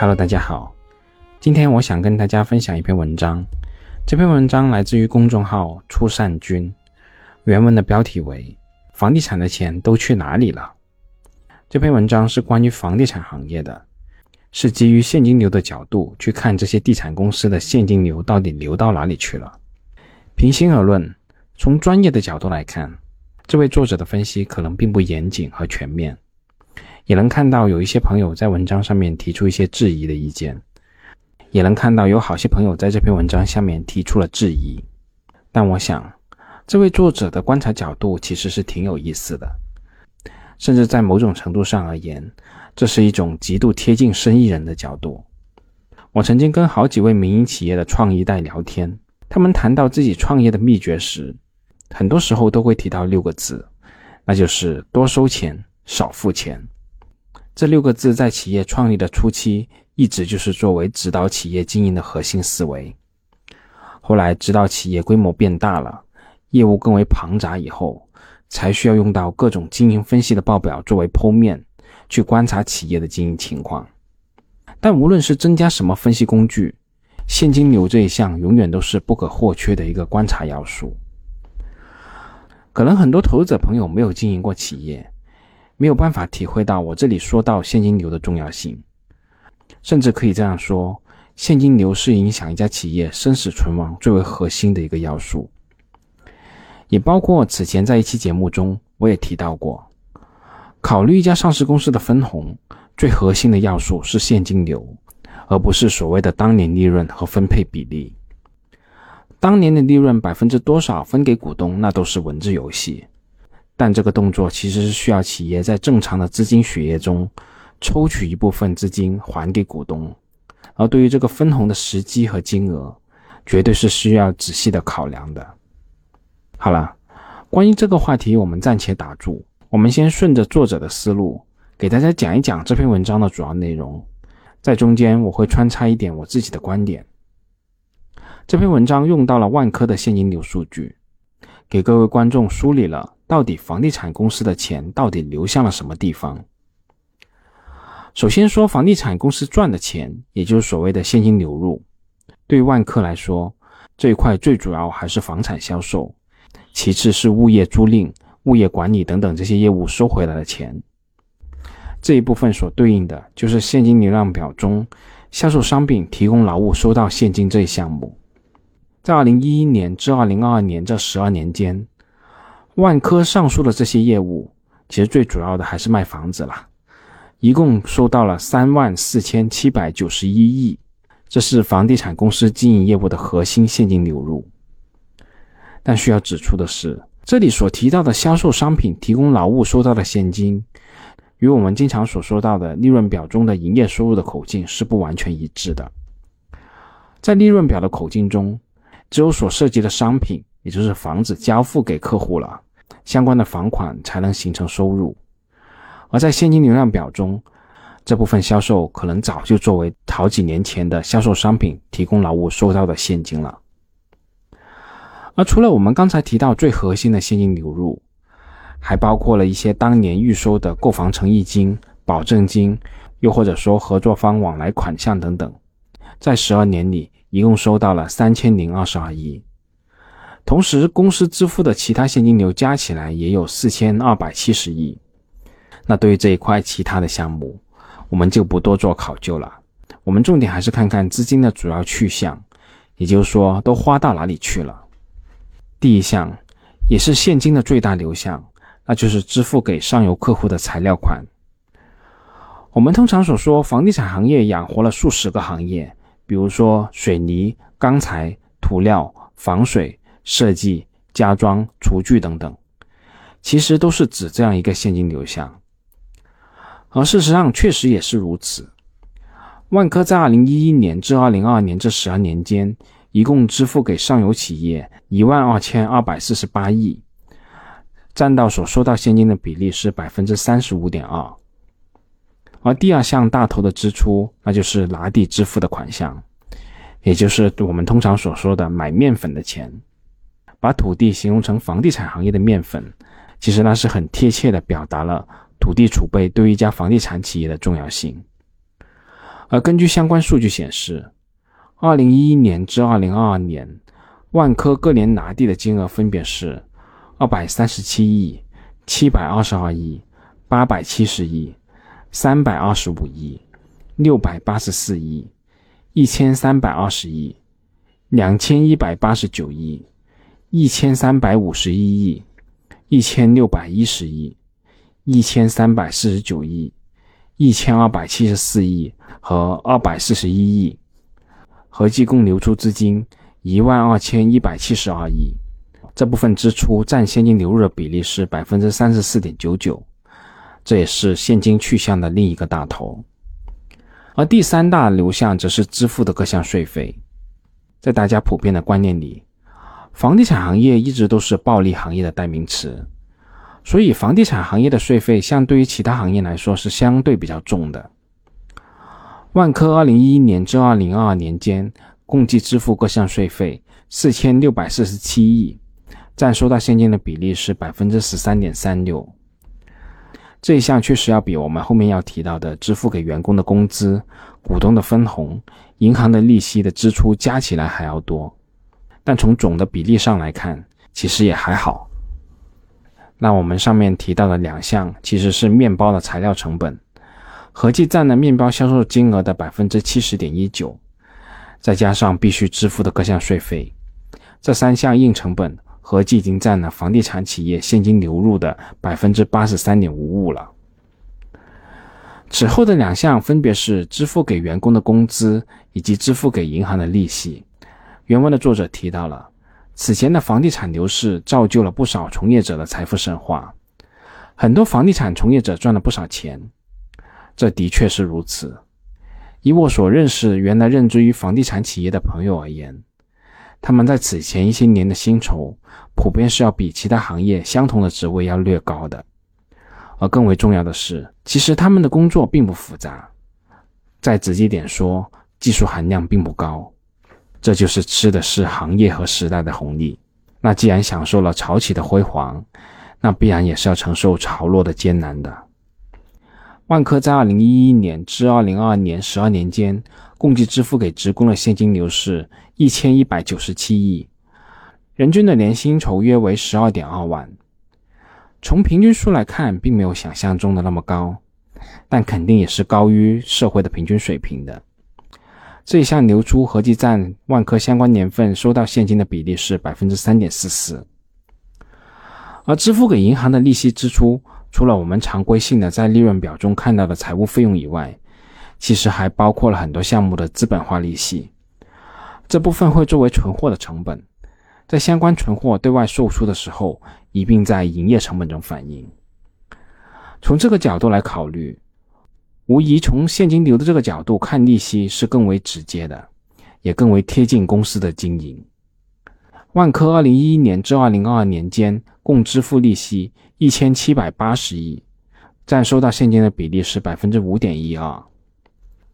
Hello，大家好，今天我想跟大家分享一篇文章。这篇文章来自于公众号“初善君”，原文的标题为“房地产的钱都去哪里了”。这篇文章是关于房地产行业的，是基于现金流的角度去看这些地产公司的现金流到底流到哪里去了。平心而论，从专业的角度来看，这位作者的分析可能并不严谨和全面。也能看到有一些朋友在文章上面提出一些质疑的意见，也能看到有好些朋友在这篇文章下面提出了质疑。但我想，这位作者的观察角度其实是挺有意思的，甚至在某种程度上而言，这是一种极度贴近生意人的角度。我曾经跟好几位民营企业的创一代聊天，他们谈到自己创业的秘诀时，很多时候都会提到六个字，那就是多收钱，少付钱。这六个字在企业创立的初期，一直就是作为指导企业经营的核心思维。后来，直到企业规模变大了，业务更为庞杂以后，才需要用到各种经营分析的报表作为剖面，去观察企业的经营情况。但无论是增加什么分析工具，现金流这一项永远都是不可或缺的一个观察要素。可能很多投资者朋友没有经营过企业。没有办法体会到我这里说到现金流的重要性，甚至可以这样说，现金流是影响一家企业生死存亡最为核心的一个要素。也包括此前在一期节目中我也提到过，考虑一家上市公司的分红，最核心的要素是现金流，而不是所谓的当年利润和分配比例。当年的利润百分之多少分给股东，那都是文字游戏。但这个动作其实是需要企业在正常的资金血液中抽取一部分资金还给股东，而对于这个分红的时机和金额，绝对是需要仔细的考量的。好了，关于这个话题，我们暂且打住，我们先顺着作者的思路，给大家讲一讲这篇文章的主要内容，在中间我会穿插一点我自己的观点。这篇文章用到了万科的现金流数据，给各位观众梳理了。到底房地产公司的钱到底流向了什么地方？首先说房地产公司赚的钱，也就是所谓的现金流入。对万科来说，这一块最主要还是房产销售，其次是物业租赁、物业管理等等这些业务收回来的钱。这一部分所对应的就是现金流量表中销售商品、提供劳务、收到现金这一项目。在二零一一年至二零二二年这十二年间。万科上述的这些业务，其实最主要的还是卖房子啦，一共收到了三万四千七百九十一亿，这是房地产公司经营业务的核心现金流入。但需要指出的是，这里所提到的销售商品、提供劳务收到的现金，与我们经常所说到的利润表中的营业收入的口径是不完全一致的。在利润表的口径中，只有所涉及的商品，也就是房子交付给客户了。相关的房款才能形成收入，而在现金流量表中，这部分销售可能早就作为好几年前的销售商品提供劳务收到的现金了。而除了我们刚才提到最核心的现金流入，还包括了一些当年预收的购房诚意金、保证金，又或者说合作方往来款项等等，在十二年里一共收到了三千零二十二亿。同时，公司支付的其他现金流加起来也有四千二百七十亿。那对于这一块其他的项目，我们就不多做考究了。我们重点还是看看资金的主要去向，也就是说都花到哪里去了。第一项，也是现金的最大流向，那就是支付给上游客户的材料款。我们通常所说，房地产行业养活了数十个行业，比如说水泥、钢材、涂料、防水。设计、家装、厨具等等，其实都是指这样一个现金流向。而事实上，确实也是如此。万科在二零一一年至二零二二年这十二年间，一共支付给上游企业一万二千二百四十八亿，占到所收到现金的比例是百分之三十五点二。而第二项大头的支出，那就是拿地支付的款项，也就是我们通常所说的买面粉的钱。把土地形容成房地产行业的面粉，其实那是很贴切的表达了土地储备对于一家房地产企业的重要性。而根据相关数据显示，二零一一年至二零二二年，万科各年拿地的金额分别是二百三十七亿、七百二十二亿、八百七十亿、三百二十五亿、六百八十四亿、一千三百二十亿、两千一百八十九亿、一千三百五十一亿、一千六百一十亿、一千三百四十九亿、一千二百七十四亿。和二百四十一亿，合计共流出资金一万二千一百七十二亿。这部分支出占现金流入的比例是百分之三十四点九九，这也是现金去向的另一个大头。而第三大流向则是支付的各项税费。在大家普遍的观念里，房地产行业一直都是暴利行业的代名词，所以房地产行业的税费相对于其他行业来说是相对比较重的。万科二零一一年至二零二二年间，共计支付各项税费四千六百四十七亿，占收到现金的比例是百分之十三点三六。这一项确实要比我们后面要提到的支付给员工的工资、股东的分红、银行的利息的支出加起来还要多，但从总的比例上来看，其实也还好。那我们上面提到的两项其实是面包的材料成本。合计占了面包销售金额的百分之七十点一九，再加上必须支付的各项税费，这三项硬成本合计已经占了房地产企业现金流入的百分之八十三点五五了。此后的两项分别是支付给员工的工资以及支付给银行的利息。原文的作者提到了，此前的房地产牛市造就了不少从业者的财富神话，很多房地产从业者赚了不少钱。这的确是如此。以我所认识原来任职于房地产企业的朋友而言，他们在此前一些年的薪酬普遍是要比其他行业相同的职位要略高的。而更为重要的是，其实他们的工作并不复杂，再直接点说，技术含量并不高。这就是吃的是行业和时代的红利。那既然享受了潮起的辉煌，那必然也是要承受潮落的艰难的。万科在二零一一年至二零二二年十二年间，共计支付给职工的现金流是一千一百九十七亿，人均的年薪酬约为十二点二万。从平均数来看，并没有想象中的那么高，但肯定也是高于社会的平均水平的。这项流出合计占万科相关年份收到现金的比例是百分之三点四四，而支付给银行的利息支出。除了我们常规性的在利润表中看到的财务费用以外，其实还包括了很多项目的资本化利息。这部分会作为存货的成本，在相关存货对外售出的时候，一并在营业成本中反映。从这个角度来考虑，无疑从现金流的这个角度看，利息是更为直接的，也更为贴近公司的经营。万科二零一一年至二零二二年间共支付利息一千七百八十亿，占收到现金的比例是百分之五点一二。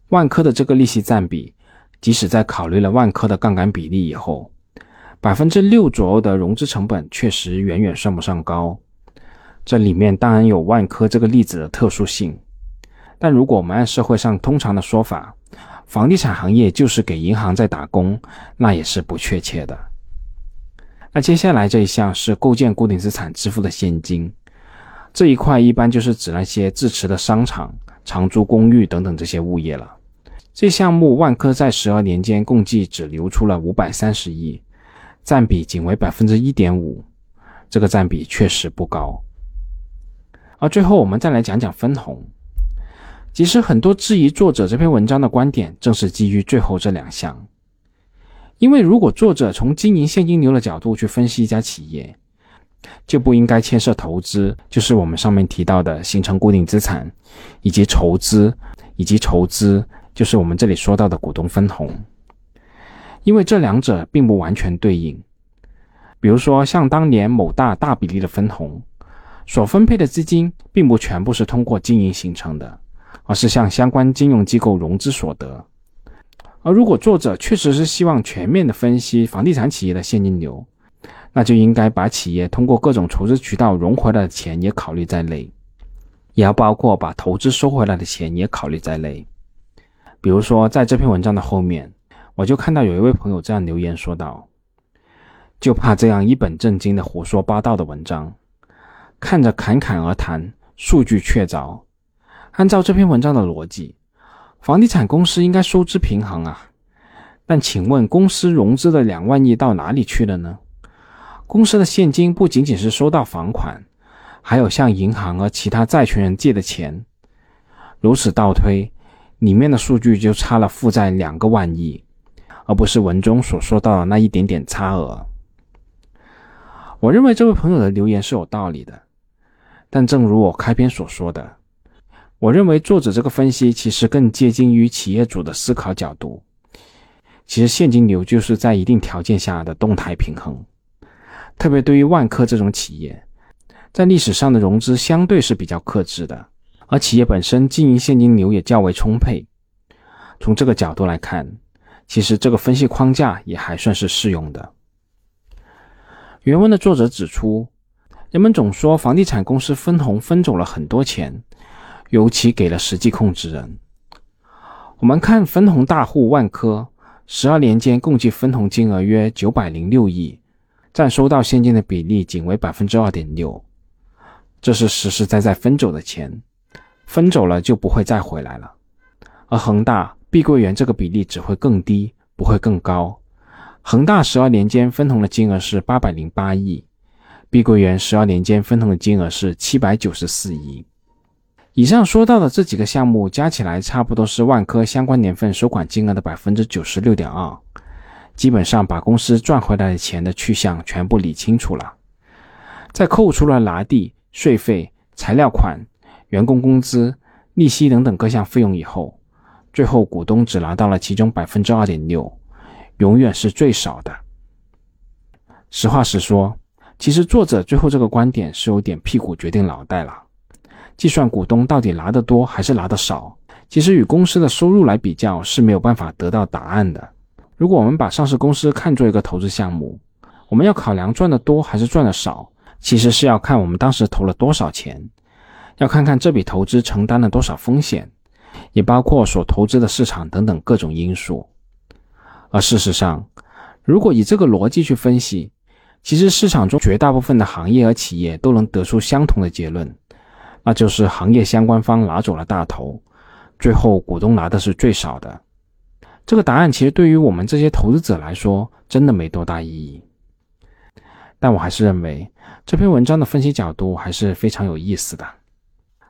万科的这个利息占比，即使在考虑了万科的杠杆比例以后，百分之六左右的融资成本确实远远算不上高。这里面当然有万科这个例子的特殊性，但如果我们按社会上通常的说法，房地产行业就是给银行在打工，那也是不确切的。那接下来这一项是构建固定资产支付的现金，这一块一般就是指那些自持的商场、长租公寓等等这些物业了。这项目万科在十二年间共计只流出了五百三十亿，占比仅为百分之一点五，这个占比确实不高。而最后我们再来讲讲分红，其实很多质疑作者这篇文章的观点，正是基于最后这两项。因为如果作者从经营现金流的角度去分析一家企业，就不应该牵涉投资，就是我们上面提到的形成固定资产，以及筹资，以及筹资就是我们这里说到的股东分红。因为这两者并不完全对应。比如说像当年某大大比例的分红，所分配的资金并不全部是通过经营形成的，而是向相关金融机构融资所得。而如果作者确实是希望全面的分析房地产企业的现金流，那就应该把企业通过各种筹资渠道融回来的钱也考虑在内，也要包括把投资收回来的钱也考虑在内。比如说，在这篇文章的后面，我就看到有一位朋友这样留言说道：“就怕这样一本正经的胡说八道的文章，看着侃侃而谈，数据确凿。按照这篇文章的逻辑，房地产公司应该收支平衡啊。但请问，公司融资的两万亿到哪里去了呢？公司的现金不仅仅是收到房款，还有向银行和其他债权人借的钱。如此倒推。”里面的数据就差了负债两个万亿，而不是文中所说到的那一点点差额。我认为这位朋友的留言是有道理的，但正如我开篇所说的，我认为作者这个分析其实更接近于企业主的思考角度。其实现金流就是在一定条件下的动态平衡，特别对于万科这种企业，在历史上的融资相对是比较克制的。而企业本身经营现金流也较为充沛，从这个角度来看，其实这个分析框架也还算是适用的。原文的作者指出，人们总说房地产公司分红分走了很多钱，尤其给了实际控制人。我们看分红大户万科，十二年间共计分红金额约九百零六亿，占收到现金的比例仅为百分之二点六，这是实实在在分走的钱。分走了就不会再回来了，而恒大、碧桂园这个比例只会更低，不会更高。恒大十二年间分红的金额是八百零八亿，碧桂园十二年间分红的金额是七百九十四亿。以上说到的这几个项目加起来，差不多是万科相关年份收款金额的百分之九十六点二，基本上把公司赚回来的钱的去向全部理清楚了，再扣除了拿地、税费、材料款。员工工资、利息等等各项费用以后，最后股东只拿到了其中百分之二点六，永远是最少的。实话实说，其实作者最后这个观点是有点屁股决定脑袋了。计算股东到底拿得多还是拿得少，其实与公司的收入来比较是没有办法得到答案的。如果我们把上市公司看作一个投资项目，我们要考量赚得多还是赚得少，其实是要看我们当时投了多少钱。要看看这笔投资承担了多少风险，也包括所投资的市场等等各种因素。而事实上，如果以这个逻辑去分析，其实市场中绝大部分的行业和企业都能得出相同的结论，那就是行业相关方拿走了大头，最后股东拿的是最少的。这个答案其实对于我们这些投资者来说，真的没多大意义。但我还是认为这篇文章的分析角度还是非常有意思的。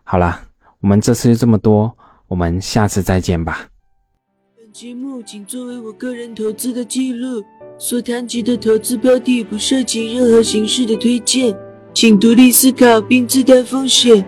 好了，我们这次就这么多，我们下次再见吧。本节目仅作为我个人投资的记录，所谈及的投资标的不涉及任何形式的推荐，请独立思考并自担风险。